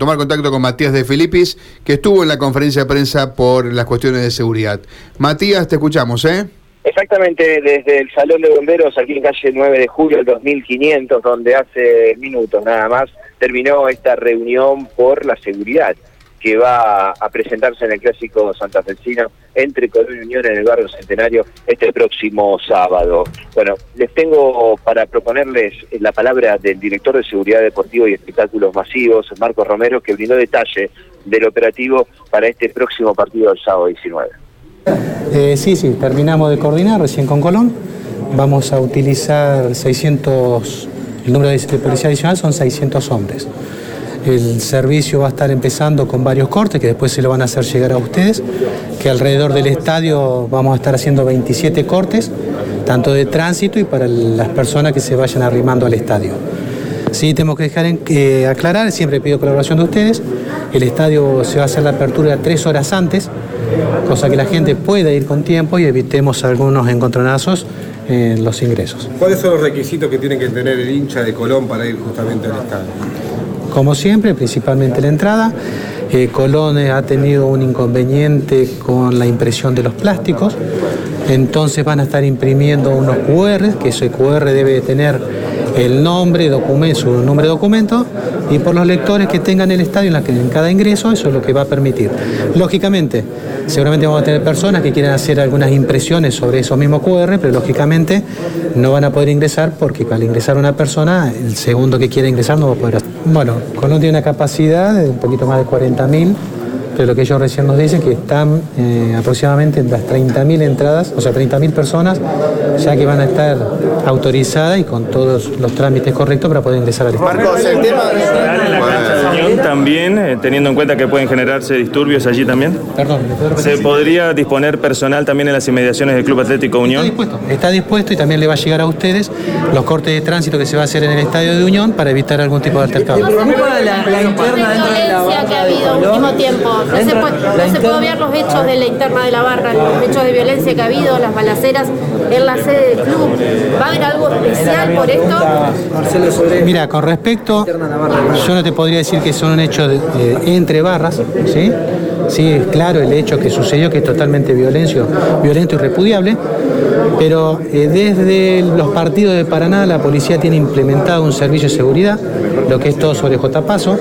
tomar contacto con Matías de Filipis, que estuvo en la conferencia de prensa por las cuestiones de seguridad. Matías, te escuchamos, ¿eh? Exactamente, desde el Salón de Bomberos, aquí en calle 9 de julio del 2500, donde hace minutos nada más terminó esta reunión por la seguridad que va a presentarse en el clásico santafesino entre Colón y Unión en el barrio Centenario este próximo sábado. Bueno, les tengo para proponerles la palabra del director de Seguridad Deportiva y Espectáculos Masivos, Marcos Romero, que brindó detalle del operativo para este próximo partido del sábado 19. Eh, sí, sí, terminamos de coordinar recién con Colón. Vamos a utilizar 600, el número de policía adicional son 600 hombres. El servicio va a estar empezando con varios cortes que después se lo van a hacer llegar a ustedes, que alrededor del estadio vamos a estar haciendo 27 cortes, tanto de tránsito y para las personas que se vayan arrimando al estadio. Sí, tenemos que dejar eh, aclarar, siempre pido colaboración de ustedes, el estadio se va a hacer la apertura tres horas antes, cosa que la gente pueda ir con tiempo y evitemos algunos encontronazos en los ingresos. ¿Cuáles son los requisitos que tiene que tener el hincha de Colón para ir justamente al estadio? Como siempre, principalmente la entrada. Eh, Colón ha tenido un inconveniente con la impresión de los plásticos, entonces van a estar imprimiendo unos QR, que ese QR debe tener el nombre, su nombre de documento y por los lectores que tengan el estadio en, cada ingreso, eso es lo que va a permitir. Lógicamente, seguramente vamos a tener personas que quieran hacer algunas impresiones sobre esos mismos QR, pero lógicamente no van a poder ingresar porque al ingresar una persona, el segundo que quiera ingresar no va a poder hacer. Bueno, Colón tiene una capacidad de un poquito más de 40.000 pero lo que ellos recién nos dicen que están eh, aproximadamente en las 30.000 entradas, o sea, 30.000 personas ya que van a estar autorizadas y con todos los trámites correctos para poder ingresar al estadio. Marcos, el tema también, eh, teniendo en cuenta que pueden generarse disturbios allí también. Perdón, ¿Se podría disponer personal también en las inmediaciones del Club Atlético Unión? Está dispuesto, está dispuesto y también le va a llegar a ustedes los cortes de tránsito que se va a hacer en el estadio de Unión para evitar algún tipo de altercado. La, la interna dentro de la barra que ha habido último tiempo. No se, puede, no se obviar los hechos de la interna de la barra, los hechos de violencia que ha habido, las balaceras en la sede del club. ¿Va a haber algo especial por esto? Mira, con respecto, yo no te podría decir que son un hecho de, entre barras, ¿sí? Sí, es claro el hecho que sucedió, que es totalmente violento, violento y repudiable, pero eh, desde los partidos de Paraná la policía tiene implementado un servicio de seguridad, lo que es todo sobre J. Paso.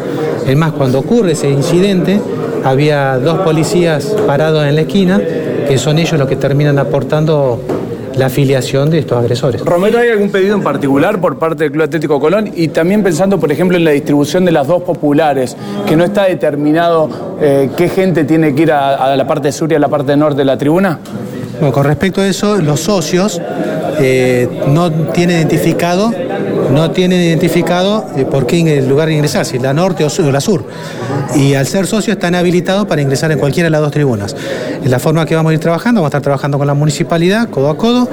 Es más, cuando ocurre ese incidente, había dos policías parados en la esquina, que son ellos los que terminan aportando la afiliación de estos agresores. Romero, ¿hay algún pedido en particular por parte del Club Atlético Colón? Y también pensando, por ejemplo, en la distribución de las dos populares, que no está determinado eh, qué gente tiene que ir a, la parte sur y a la parte norte de la tribuna. Bueno, con respecto a eso, los socios eh, no tienen identificado no tienen identificado eh, por qué el lugar de ingresar, si la norte o, la sur. Y al ser socios están habilitados para ingresar en cualquiera de las dos tribunas. Es la forma que vamos a ir trabajando, vamos a estar trabajando con la municipalidad, codo a codo,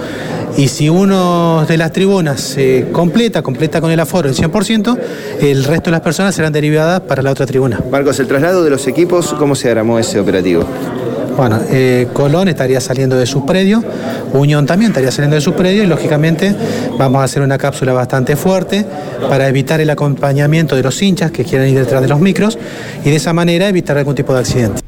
y si uno de las tribunas se completa, completa con el aforo el 100%, el resto de las personas serán derivadas para la otra tribuna. Marcos, el traslado de los equipos, ¿cómo se armó ese operativo? Bueno, eh, Colón estaría saliendo de sus predios, Unión también estaría saliendo de sus predios y lógicamente vamos a hacer una cápsula bastante fuerte para evitar el acompañamiento de los hinchas que quieran ir detrás de los micros y de esa manera evitar algún tipo de accidente.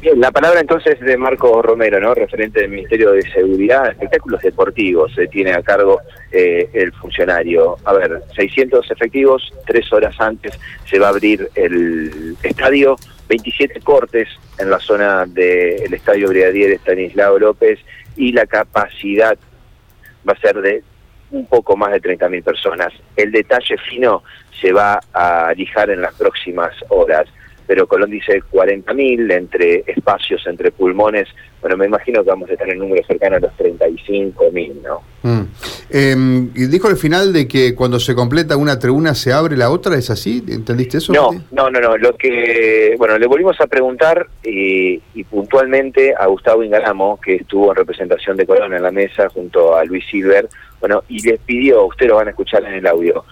Bien, la palabra entonces de Marco Romero, ¿no? referente del Ministerio de Seguridad, espectáculos deportivos, se tiene a cargo eh, el funcionario. A ver, 600 efectivos, tres horas antes se va a abrir el estadio, 27 cortes en la zona del Estadio Brigadier Estanislao López y la capacidad va a ser de un poco más de 30.000 personas. El detalle fino se va a lijar en las próximas horas pero Colón dice 40.000 entre espacios, entre pulmones. Bueno, me imagino que vamos a estar en número cercano a los 35.000, ¿no? Mm. Y dijo al final de que cuando se completa una tribuna se abre la otra, ¿es así? ¿Entendiste eso? No, no, no, no. Lo que, bueno, le volvimos a preguntar y, y puntualmente a Gustavo Ingalamo, que estuvo en representación de Colón en la mesa junto a Luis Silver, bueno, y les pidió, ustedes lo van a escuchar en el audio,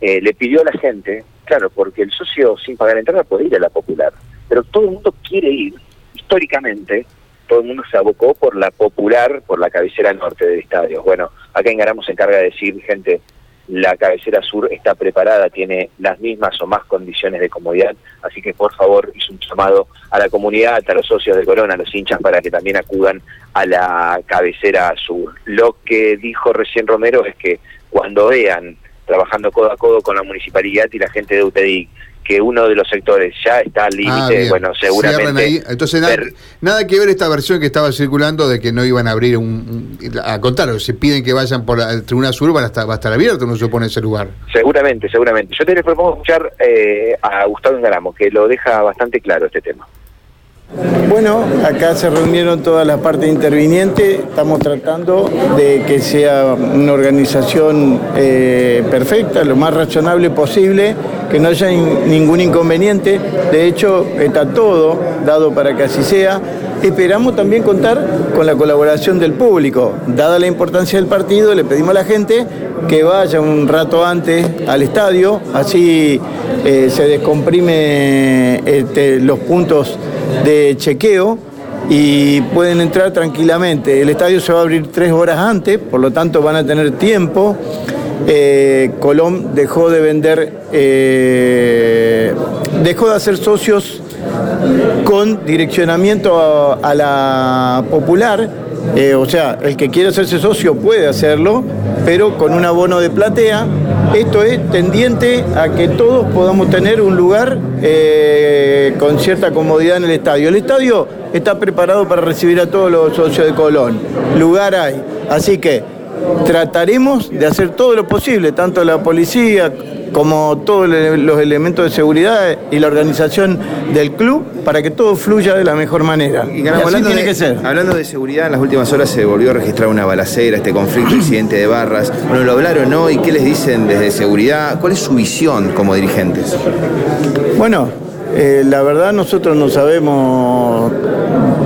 eh, le pidió a la gente, claro, porque el socio sin pagar entrada puede ir a la popular, pero todo el mundo quiere ir, históricamente, todo el mundo se abocó por la popular, por la cabecera norte del estadio. Bueno, acá en Garamo se encarga de decir, gente, la cabecera sur está preparada, tiene las mismas o más condiciones de comodidad, así que por favor hizo un llamado a la comunidad, a los socios de Corona, a los hinchas, para que también acudan a la cabecera sur. Lo que dijo recién Romero es que cuando vean trabajando codo a codo con la municipalidad y la gente de UTEDIC que uno de los sectores ya está al límite, Ah, bueno, seguramente... ahí. Entonces, nada, nada que ver esta versión que estaba circulando de que no iban a abrir un. un- a contar, si piden que vayan por la Tribuna Sur, van a estar, va a estar abierto, no se supone ese lugar. Seguramente, seguramente. Yo te les propongo escuchar eh, a Gustavo Engaramo, que lo deja bastante claro este tema. Bueno, acá se reunieron todas las partes intervinientes, estamos tratando de que sea una organización eh, perfecta, lo más razonable posible, que no haya in- ningún inconveniente, de hecho está todo dado para que así sea. Esperamos también contar con la colaboración del público. Dada la importancia del partido, le pedimos a la gente que vaya un rato antes al estadio, así eh, se descomprime este, los puntos de chequeo y pueden entrar tranquilamente. El estadio se va a abrir tres horas antes, por lo tanto van a tener tiempo. Eh, Colón dejó de vender, eh, dejó de hacer socios con direccionamiento a, la popular, eh, o sea, el que quiera hacerse socio puede hacerlo, pero con un abono de platea. Esto es tendiente a que todos podamos tener un lugar eh, con cierta comodidad en el estadio. El estadio está preparado para recibir a todos los socios de Colón. Lugar hay. Así que trataremos de hacer todo lo posible, tanto la policía como todos los elementos de seguridad y la organización del club, para que todo fluya de la mejor manera. Y Y así tiene de, que ser. hablando de seguridad, en las últimas horas se volvió a registrar una balacera, este conflicto, incidente de barras. Bueno, ¿lo hablaron hoy? ¿Qué les dicen desde seguridad? ¿Cuál es su visión como dirigentes? Bueno, eh, la verdad nosotros no sabemos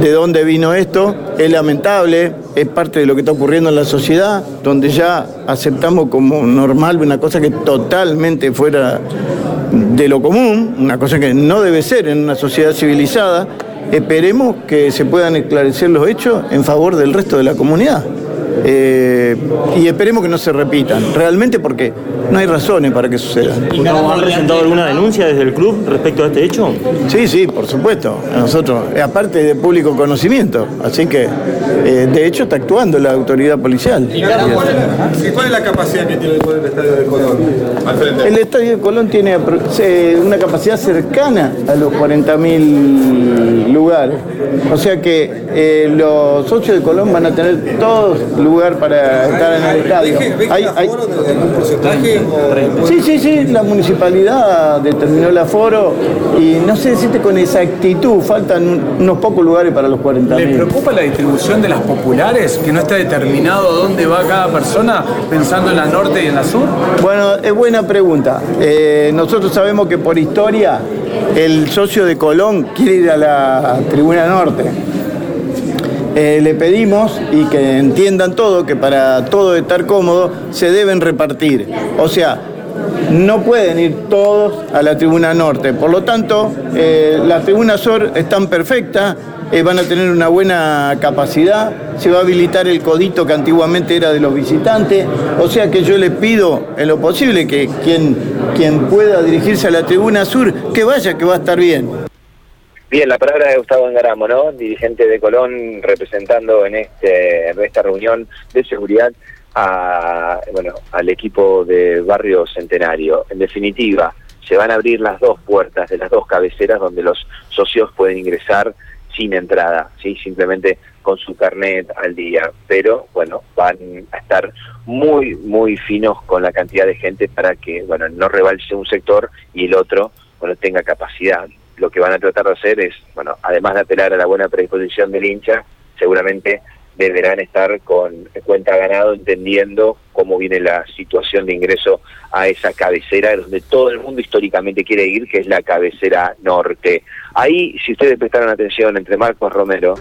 de dónde vino esto, es lamentable, es parte de lo que está ocurriendo en la sociedad, donde ya aceptamos como normal una cosa que totalmente fuera de lo común, una cosa que no debe ser en una sociedad civilizada. Esperemos que se puedan esclarecer los hechos en favor del resto de la comunidad. Eh, y esperemos que no se repitan, realmente porque no hay razones para que sucedan. ¿No han presentado alguna denuncia desde el club respecto a este hecho? Sí, sí, por supuesto. Nosotros, eh, aparte de público conocimiento, así que eh, de hecho está actuando la autoridad policial. ¿Y cuál es la capacidad que tiene el estadio de Colón al frente? El estadio de Colón tiene una capacidad cercana a los 40.000 lugares. O sea que eh, los socios de Colón van a tener todos lugar para estar en el estadio. Hay- hay- Sí, sí, sí, la municipalidad determinó el aforo y no sé decirte con exactitud, faltan unos pocos lugares para los 40.000. ¿Le preocupa la distribución de las populares? ¿Que no está determinado dónde va cada persona pensando en la norte y en la sur? Bueno, es buena pregunta. Eh, nosotros sabemos que por historia el socio de Colón quiere ir a la tribuna norte. Eh, le pedimos y que entiendan todo, que para todo estar cómodo se deben repartir. O sea, no pueden ir todos a la tribuna norte. Por lo tanto, eh, la tribuna sur es tan perfecta, eh, van a tener una buena capacidad, se va a habilitar el codito que antiguamente era de los visitantes. O sea que yo le pido en lo posible que quien, quien pueda dirigirse a la tribuna sur, que vaya, que va a estar bien. Bien, la palabra de Gustavo Engaramo, ¿no? Dirigente de Colón, representando en este esta reunión de seguridad a, bueno, al equipo de Barrio Centenario. En definitiva, se van a abrir las dos puertas de las dos cabeceras donde los socios pueden ingresar sin entrada, ¿sí? simplemente con su carnet al día. Pero, bueno, van a estar muy, muy finos con la cantidad de gente para que, bueno, no rebalse un sector y el otro, bueno, tenga capacidad. Lo que van a tratar de hacer es, bueno, además de apelar a la buena predisposición del hincha, seguramente deberán estar con cuenta ganado, entendiendo cómo viene la situación de ingreso a esa cabecera donde todo el mundo históricamente quiere ir, que es la cabecera norte. Ahí, si ustedes prestaron atención, entre Marcos Romero,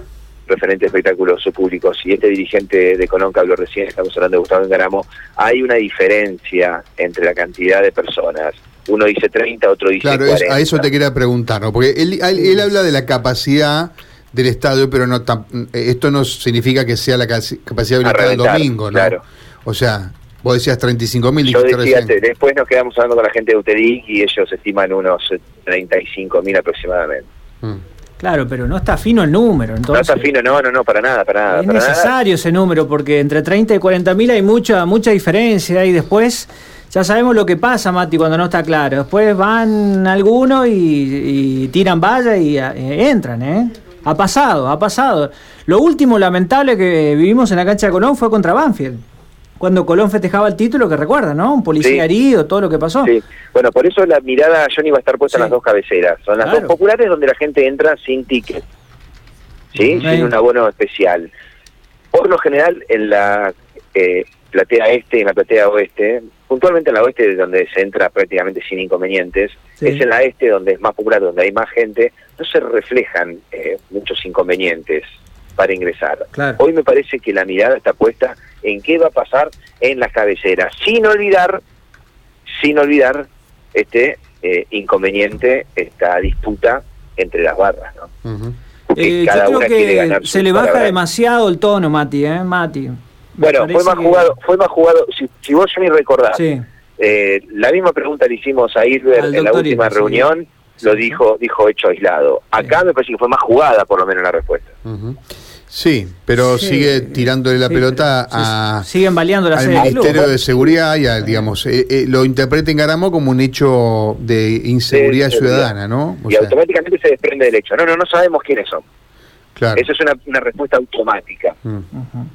referente de espectáculos públicos, y este dirigente de Colón que habló recién, estamos hablando de Gustavo Engaramo, hay una diferencia entre la cantidad de personas. Uno dice 30, otro dice Claro, es- 40. a eso te quería preguntar, ¿no? Porque él, él- él habla de la capacidad del estadio, pero no tam- esto no significa que sea la capacidad habilitada el domingo, ¿no? claro. O sea, Vos decías 35 mil. Yo decía, después nos quedamos hablando con la gente de UTEDIC y ellos estiman unos 35 mil aproximadamente. Mm. Claro, pero no está fino el número. Entonces, no está fino, no, no, no, para nada, para nada. Es necesario ese número porque entre 30 y 40 mil hay mucha, mucha diferencia y después ya sabemos lo que pasa, Mati, cuando no está claro. Después van algunos y, tiran valla y eh, entran, ¿eh? Ha pasado, ha pasado. Lo último lamentable que vivimos en la cancha de Colón fue contra Banfield. Cuando Colón festejaba el título, que recuerda, ¿no? Un policía herido, todo lo que pasó. Sí, bueno, por eso la mirada, Johnny, va a estar puesta en las dos cabeceras. Son las dos populares donde la gente entra sin ticket, ¿sí? Sin un abono especial. Por lo general, en la eh, platea este y en la platea oeste, puntualmente en la oeste donde se entra prácticamente sin inconvenientes, es en la este donde es más popular, donde hay más gente, no se reflejan eh, muchos inconvenientes para ingresar. Hoy me parece que la mirada está puesta en qué va a pasar en las cabeceras, sin olvidar, sin olvidar este eh, inconveniente, esta disputa entre las barras, ¿no? Eh, cada una quiere ganar se le baja demasiado el tono, Mati, ¿eh? Mati. Bueno, fue más jugado, fue más jugado, si, si vos ni recordás, eh, la misma pregunta le hicimos a Irber en la última reunión, lo dijo dijo hecho aislado. Acá me parece que fue más jugada por lo menos la respuesta. Sí, pero sigue tirándole la pelota a, siguen baleando la al Ministerio de Seguridad y a, digamos, eh, eh, lo interpreta en Garamo como un hecho de inseguridad ciudadana, ¿no? y automáticamente se desprende del hecho. No, no, no sabemos quiénes son. Eso es una, respuesta automática. Mm.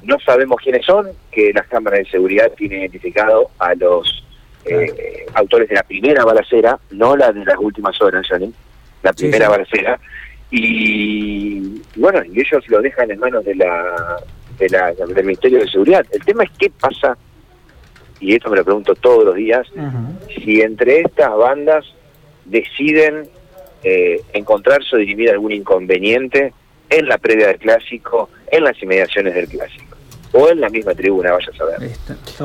No sabemos quiénes son, que las cámaras de seguridad tienen identificado a los eh, autores de la primera balacera, no la de las últimas horas, Johnny, la primera balacera, y, bueno, y ellos lo dejan en manos de la, de la, del Ministerio de Seguridad. El tema es qué pasa, y esto me lo pregunto todos los días, si entre estas bandas deciden eh, encontrarse o dirimir algún inconveniente en la previa del clásico, en las inmediaciones del clásico, o en la misma tribuna, vaya a saber.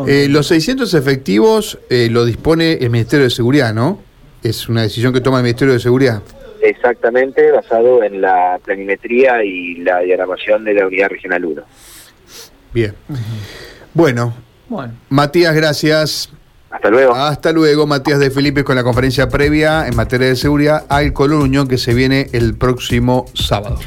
Eh, los 600 efectivos eh, lo dispone el Ministerio de Seguridad, ¿no? Es una decisión que toma el Ministerio de Seguridad. Exactamente, basado en la planimetría y la diagramación de la Unidad Regional 1. Bien. Bueno, bueno. Matías, gracias. Hasta luego. Hasta luego, Matías de Felipe, con la conferencia previa en materia de seguridad al Colón Unión que se viene el próximo sábado.